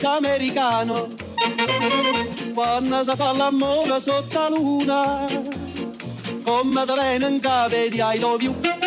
pizza americano. Quando si fa l'amore sotto la luna come te vengono in capo di I love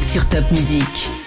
Sur Top Music.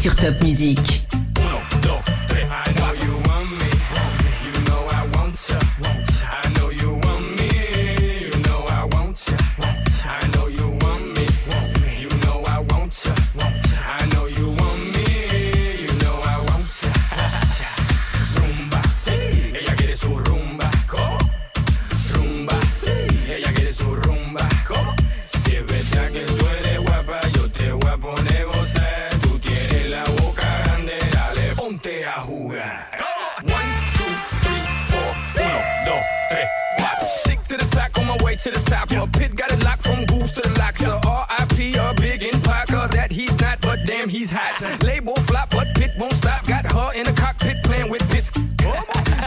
Sur Top Music. Yahoo! One, two, three, four, uno, dos, tres, cuatro. Stick to the tack on my way to the top. Yeah. Pit got it locked from goose to the locks. Yeah. The RIP, a big in Parker that he's not, but damn, he's hot. Label flop, but Pit won't stop. Got her in the cockpit playing with bits.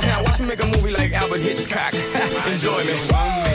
now watch me make a movie like Alfred Hitchcock. Enjoy me.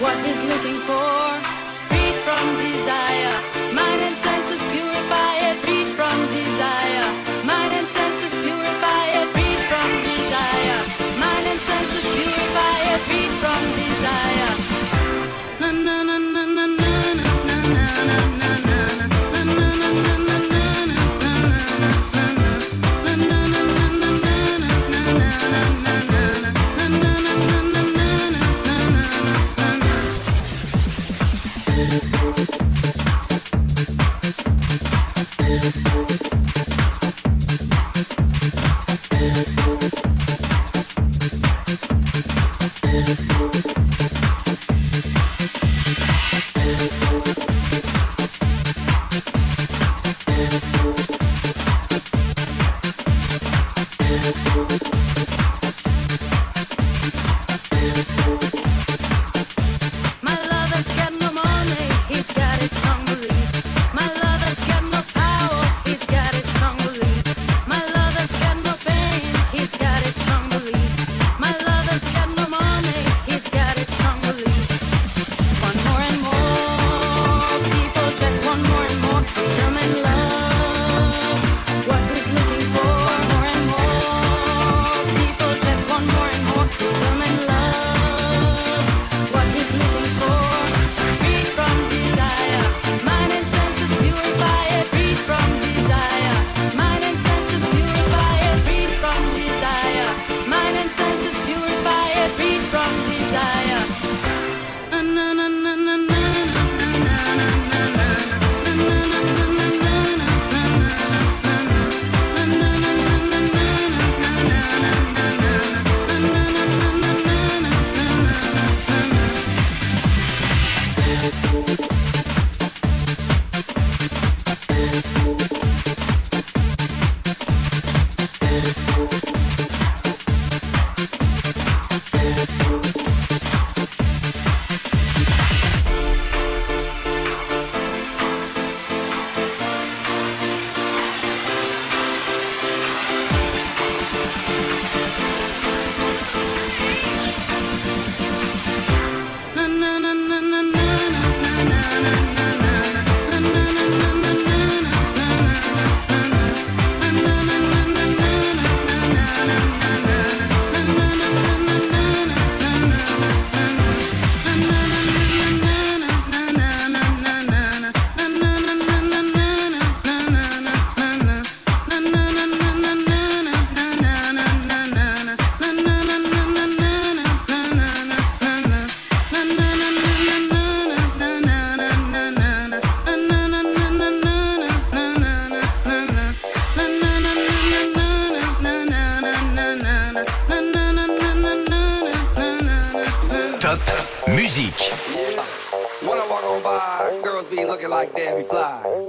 What is looking for? Free from desire, mind and senses purify it. Free from desire, Top musique. When I walk on by, girls be looking like Debbie Fly.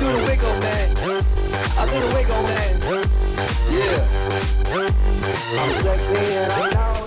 Do the wiggle, man. I do the wiggle, man. Yeah. I'm sexy and I know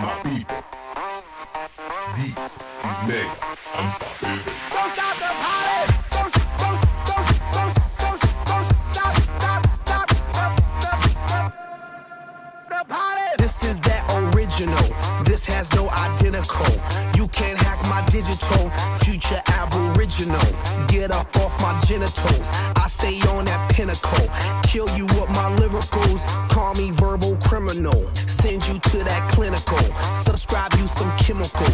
my people. This is Mega I'm stopping. Don't, stop, the party! This is that original. This has no identical. You can't hack my digital. Future aboriginal. Get up off my genitals. I stay on that pinnacle. Kill you with my lyricals. Call me verbal criminal. Send you to that